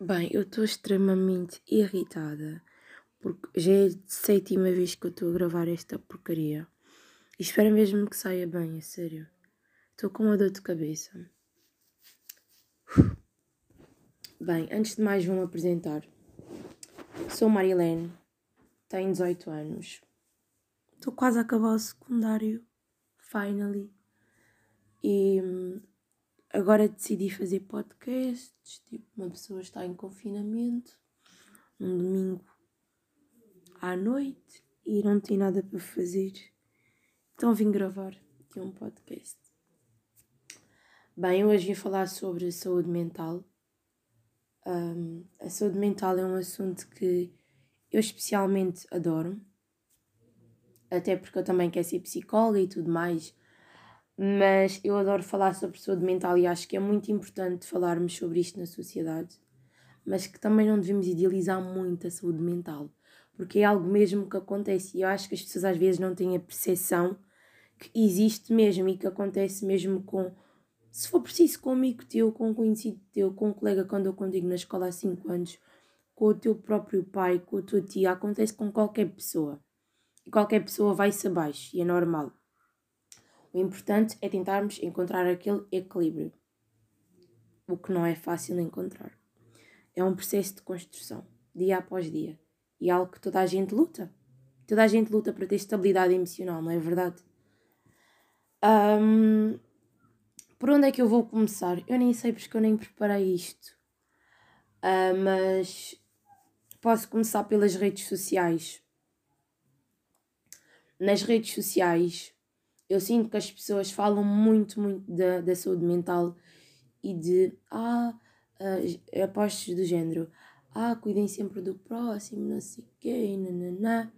Bem, eu estou extremamente irritada porque já é a sétima vez que eu estou a gravar esta porcaria. E espero mesmo que saia bem, a sério. Estou com uma dor de cabeça. Bem, antes de mais vou-me apresentar. Sou Marilene, tenho 18 anos. Estou quase a acabar o secundário, finally. E hum, agora decidi fazer podcasts, tipo, uma pessoa está em confinamento, um domingo à noite e não tem nada para fazer. Então vim gravar aqui um podcast. Bem, hoje vim falar sobre saúde mental. Um, a saúde mental é um assunto que eu especialmente adoro, até porque eu também quero ser psicóloga e tudo mais, mas eu adoro falar sobre saúde mental e acho que é muito importante falarmos sobre isto na sociedade, mas que também não devemos idealizar muito a saúde mental, porque é algo mesmo que acontece e eu acho que as pessoas às vezes não têm a percepção que existe mesmo e que acontece mesmo com, se for preciso, com um amigo teu, com um conhecido teu, com um colega que andou contigo na escola há 5 anos, com o teu próprio pai, com a tua tia, acontece com qualquer pessoa. E qualquer pessoa vai-se abaixo e é normal. O importante é tentarmos encontrar aquele equilíbrio, o que não é fácil encontrar. É um processo de construção, dia após dia, e é algo que toda a gente luta. Toda a gente luta para ter estabilidade emocional, não é verdade? Um, por onde é que eu vou começar? Eu nem sei porque eu nem preparei isto. Uh, mas posso começar pelas redes sociais. Nas redes sociais, eu sinto que as pessoas falam muito, muito da, da saúde mental e de ah, apostos do género, ah, cuidem sempre do próximo, não sei o quê, nananã.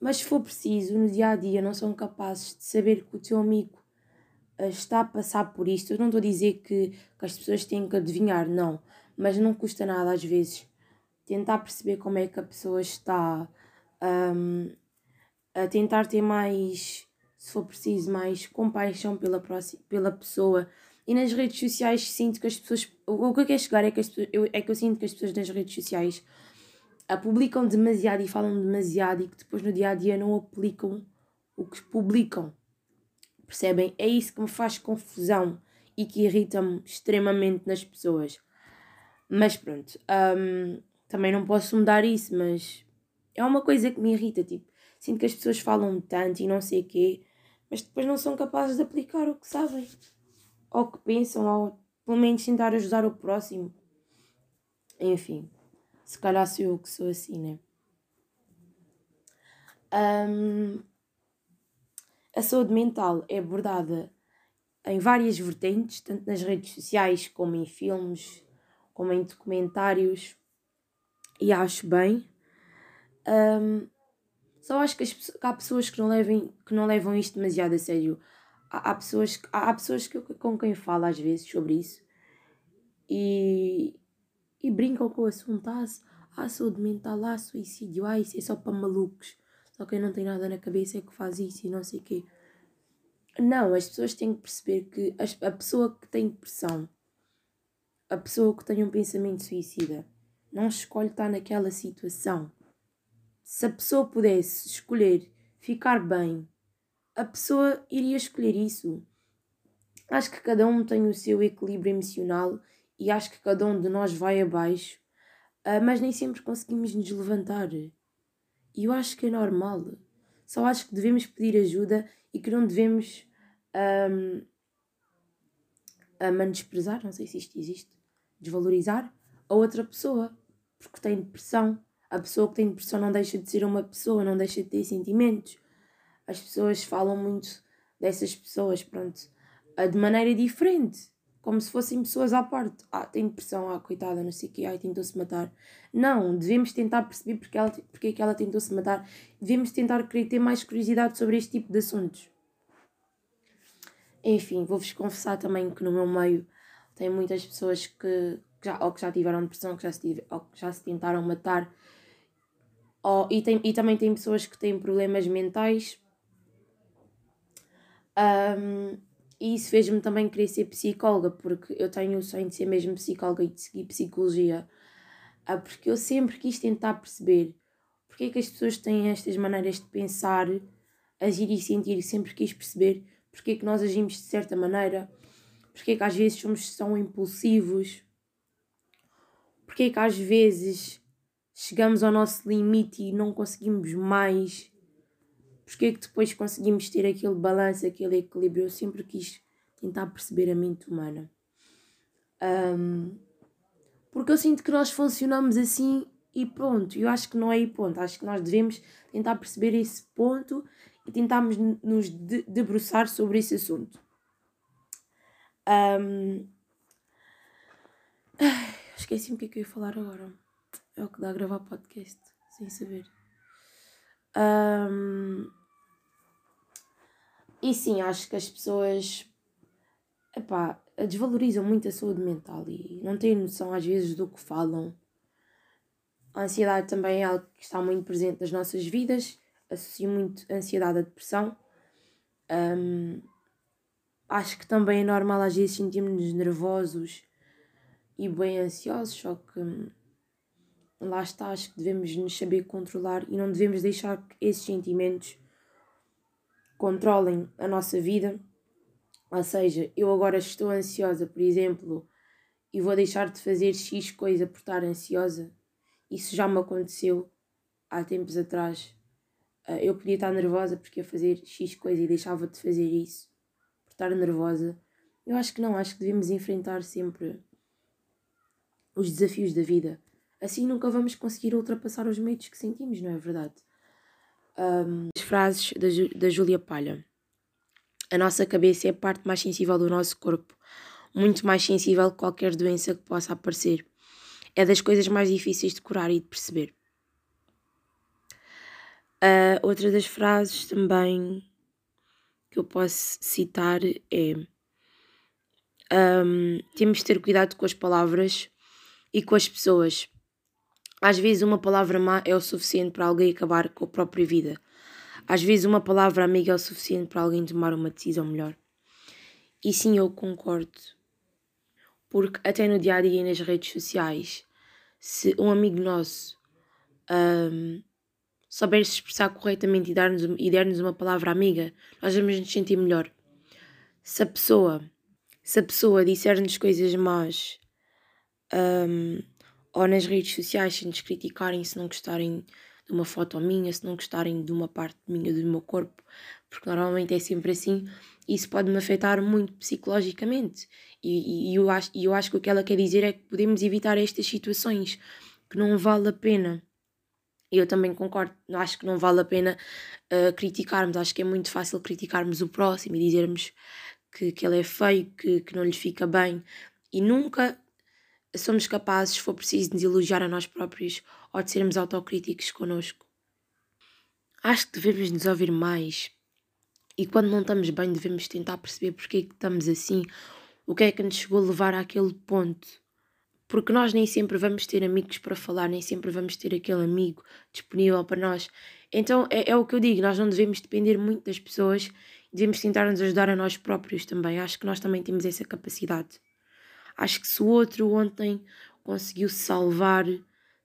Mas se for preciso, no dia a dia não são capazes de saber que o teu amigo uh, está a passar por isto. Eu não estou a dizer que, que as pessoas têm que adivinhar, não. Mas não custa nada às vezes tentar perceber como é que a pessoa está um, a tentar ter mais se for preciso, mais compaixão pela, próxima, pela pessoa. E nas redes sociais sinto que as pessoas. O que eu quero chegar é que, as eu, é que eu sinto que as pessoas nas redes sociais a publicam demasiado e falam demasiado e que depois no dia a dia não aplicam o que publicam. Percebem? É isso que me faz confusão e que irrita-me extremamente nas pessoas. Mas pronto, um, também não posso mudar isso, mas é uma coisa que me irrita. Tipo, sinto que as pessoas falam tanto e não sei o quê, mas depois não são capazes de aplicar o que sabem, ou que pensam, ou pelo menos tentar ajudar o próximo. Enfim, se calhar sou eu que sou assim, né? Um, a saúde mental é abordada em várias vertentes, tanto nas redes sociais como em filmes, como em documentários, e acho bem. Um, só acho que, as, que há pessoas que não, levem, que não levam isto demasiado a sério. Há, há pessoas, há, há pessoas que, com quem falo às vezes sobre isso e, e brincam com o assunto. Ah, ah, saúde mental, ah, suicídio, ah, isso é só para malucos. Só quem não tem nada na cabeça é que faz isso e não sei o quê. Não, as pessoas têm que perceber que a pessoa que tem depressão, a pessoa que tem um pensamento suicida, não escolhe estar naquela situação se a pessoa pudesse escolher ficar bem, a pessoa iria escolher isso. Acho que cada um tem o seu equilíbrio emocional e acho que cada um de nós vai abaixo, uh, mas nem sempre conseguimos nos levantar. E eu acho que é normal. Só acho que devemos pedir ajuda e que não devemos um, a menosprezar, não sei se isto existe, desvalorizar a outra pessoa porque tem depressão a pessoa que tem depressão não deixa de ser uma pessoa, não deixa de ter sentimentos. As pessoas falam muito dessas pessoas, pronto, de maneira diferente, como se fossem pessoas à parte. Ah, tem depressão, ah, coitada, não sei o quê, ai, tentou-se matar. Não, devemos tentar perceber porque, ela, porque é que ela tentou-se matar. Devemos tentar querer ter mais curiosidade sobre este tipo de assuntos. Enfim, vou-vos confessar também que no meu meio tem muitas pessoas que, que já, ou que já tiveram depressão, que já se, ou que já se tentaram matar Oh, e, tem, e também tem pessoas que têm problemas mentais. Um, e isso fez-me também querer ser psicóloga, porque eu tenho o sonho de ser mesmo psicóloga e de seguir psicologia. Ah, porque eu sempre quis tentar perceber porque é que as pessoas têm estas maneiras de pensar, agir e sentir. Sempre quis perceber porque é que nós agimos de certa maneira, porque é que às vezes somos tão impulsivos, porque é que às vezes chegamos ao nosso limite e não conseguimos mais, porque é que depois conseguimos ter aquele balanço, aquele equilíbrio. Eu sempre quis tentar perceber a mente humana. Um, porque eu sinto que nós funcionamos assim e pronto. Eu acho que não é aí ponto. Acho que nós devemos tentar perceber esse ponto e tentarmos nos debruçar sobre esse assunto. Um... Esqueci-me o que é que eu ia falar agora. É o que dá a gravar podcast, sem saber. Um... E sim, acho que as pessoas epá, desvalorizam muito a saúde mental e não têm noção às vezes do que falam. A ansiedade também é algo que está muito presente nas nossas vidas, associo muito a ansiedade à depressão. Um, acho que também é normal às vezes sentirmos-nos nervosos e bem ansiosos, só que lá está, acho que devemos nos saber controlar e não devemos deixar que esses sentimentos controlem a nossa vida ou seja, eu agora estou ansiosa, por exemplo, e vou deixar de fazer X coisa por estar ansiosa. Isso já me aconteceu há tempos atrás. Ah, eu podia estar nervosa porque ia fazer X coisa e deixava de fazer isso por estar nervosa. Eu acho que não, acho que devemos enfrentar sempre os desafios da vida. Assim nunca vamos conseguir ultrapassar os medos que sentimos, não é verdade? Um, as frases da, da Júlia Palha. A nossa cabeça é a parte mais sensível do nosso corpo, muito mais sensível que qualquer doença que possa aparecer. É das coisas mais difíceis de curar e de perceber. Uh, outra das frases também que eu posso citar é: um, temos de ter cuidado com as palavras e com as pessoas. Às vezes, uma palavra má é o suficiente para alguém acabar com a própria vida. Às vezes uma palavra amiga é o suficiente para alguém tomar uma decisão melhor. E sim, eu concordo. Porque até no dia a dia e nas redes sociais, se um amigo nosso um, souber se expressar corretamente e dar-nos der-nos uma palavra amiga, nós vamos nos sentir melhor. Se a pessoa, se a pessoa disser-nos coisas más um, ou nas redes sociais, se nos criticarem, se não gostarem de uma foto minha, se não gostarem de uma parte minha do meu corpo, porque normalmente é sempre assim, isso pode me afetar muito psicologicamente. E, e, eu acho, eu acho que o que ela quer dizer é que podemos evitar estas situações, que não vale a pena. Eu também concordo, acho que não vale a pena uh, criticarmos, acho que é muito fácil criticarmos o próximo e dizermos que, que ele é feio, que, que não lhe fica bem, e nunca somos capazes, se for preciso, de elogiar a nós próprios ou de sermos autocríticos connosco. Acho que devemos nos ouvir mais e quando não estamos bem devemos tentar perceber porque é que estamos assim, o que é que nos chegou a levar àquele ponto. Porque nós nem sempre vamos ter amigos para falar, nem sempre vamos ter aquele amigo disponível para nós. Então é, é o que eu digo, nós não devemos depender muito das pessoas, devemos tentar nos ajudar a nós próprios também. Acho que nós também temos essa capacidade. Acho que se o outro ontem conseguiu se salvar,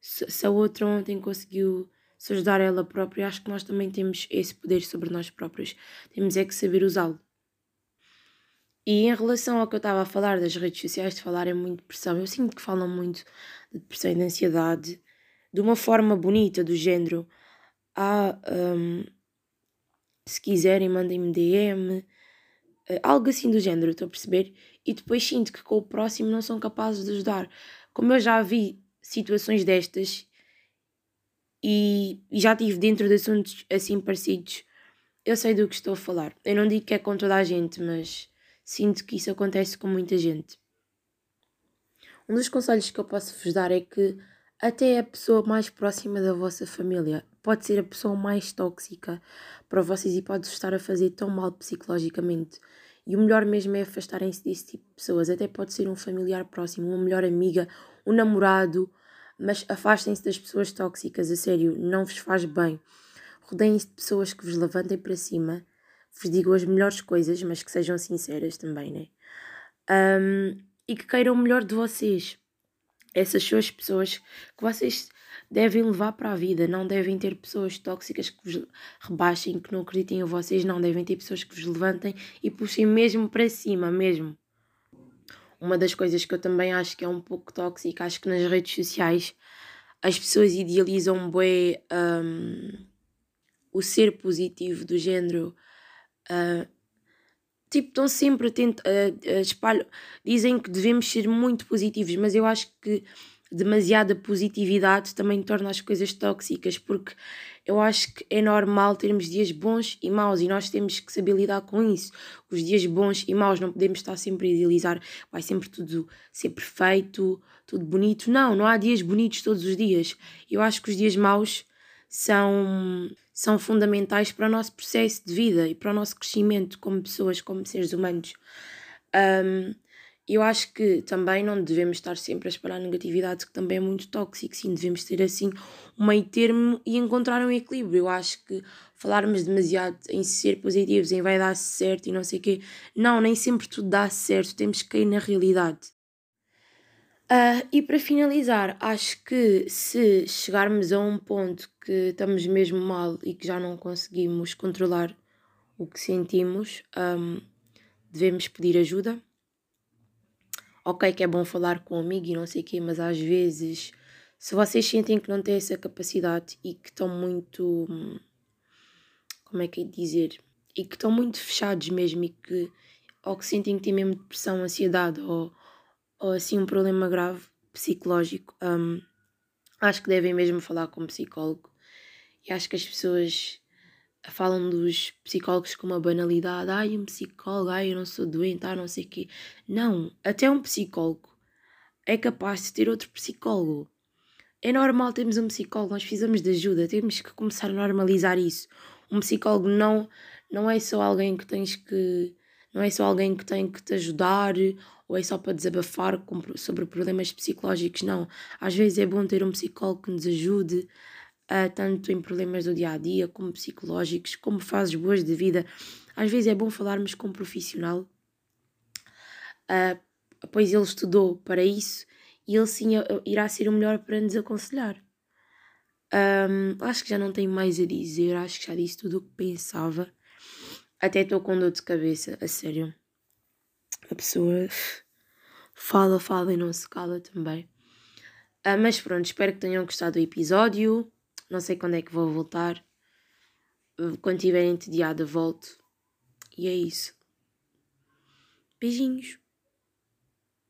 se, a outra ontem conseguiu se ajudar ela própria, acho que nós também temos esse poder sobre nós próprios. Temos é que saber usá-lo. E em relação ao que eu estava a falar das redes sociais, de falarem muito de depressão, eu sinto que falam muito de depressão e de ansiedade de uma forma bonita, do género. Ah, um, se quiserem, mandem-me DM, algo assim do género, estou a perceber? E depois sinto que com o próximo não são capazes de ajudar. Como eu já vi situações destas e, e já tive dentro de assuntos assim parecidos, eu sei do que estou a falar. Eu não digo que é com toda a gente, mas sinto que isso acontece com muita gente. Um dos conselhos que eu posso vos dar é que até a pessoa mais próxima da vossa família pode ser a pessoa mais tóxica para vocês e pode estar a fazer tão mal psicologicamente. E o melhor mesmo é afastarem-se desse tipo de pessoas. Até pode ser um familiar próximo, uma melhor amiga, um namorado, mas afastem-se das pessoas tóxicas, a sério, não vos faz bem. Rodeiem-se de pessoas que vos levantem para cima, vos digam as melhores coisas, mas que sejam sinceras também, né? Um, e que queiram o melhor de vocês. Essas são as pessoas que vocês devem levar para a vida. Não devem ter pessoas tóxicas que vos rebaixem, que não acreditem em vocês. Não devem ter pessoas que vos levantem e puxem mesmo para cima, mesmo. Uma das coisas que eu também acho que é um pouco tóxica, acho que nas redes sociais as pessoas idealizam bem um, o ser positivo do género. Uh, tipo, estão sempre a tentar. Uh, dizem que devemos ser muito positivos, mas eu acho que demasiada positividade também torna as coisas tóxicas, porque eu acho que é normal termos dias bons e maus e nós temos que saber lidar com isso. Os dias bons e maus não podemos estar sempre a idealizar, vai sempre tudo ser perfeito, tudo bonito. Não, não há dias bonitos todos os dias. Eu acho que os dias maus são, são fundamentais para o nosso processo de vida e para o nosso crescimento como pessoas, como seres humanos. Um, eu acho que também não devemos estar sempre a espalhar negatividade, que também é muito tóxico. Sim, devemos ter assim um meio termo e encontrar um equilíbrio. Eu acho que falarmos demasiado em ser positivos, em vai dar certo e não sei o quê. Não, nem sempre tudo dá certo. Temos que cair na realidade. Uh, e para finalizar, acho que se chegarmos a um ponto que estamos mesmo mal e que já não conseguimos controlar o que sentimos, um, devemos pedir ajuda ok que é bom falar com um amigo e não sei o quê, mas às vezes, se vocês sentem que não têm essa capacidade e que estão muito. Como é que é dizer? E que estão muito fechados mesmo e que. ou que sentem que têm mesmo depressão, ansiedade ou, ou assim um problema grave psicológico, um, acho que devem mesmo falar com um psicólogo. E acho que as pessoas falam dos psicólogos com uma banalidade. Ai, um psicólogo, ai, eu não sou doente, ai, não sei o quê. Não, até um psicólogo é capaz de ter outro psicólogo. É normal termos um psicólogo, nós precisamos de ajuda, temos que começar a normalizar isso. Um psicólogo não, não é só alguém que tens que. Não é só alguém que tem que te ajudar ou é só para desabafar sobre problemas psicológicos, não. Às vezes é bom ter um psicólogo que nos ajude, uh, tanto em problemas do dia a dia, como psicológicos, como fases boas de vida. Às vezes é bom falarmos com um profissional, uh, pois ele estudou para isso e ele sim irá ser o melhor para nos aconselhar. Um, acho que já não tenho mais a dizer, acho que já disse tudo o que pensava. Até estou com dor de cabeça, a sério. A pessoa fala, fala e não se cala também. Uh, mas pronto, espero que tenham gostado do episódio. Não sei quando é que vou voltar. Quando tiver entediada, volto. E é isso. Beijinhos.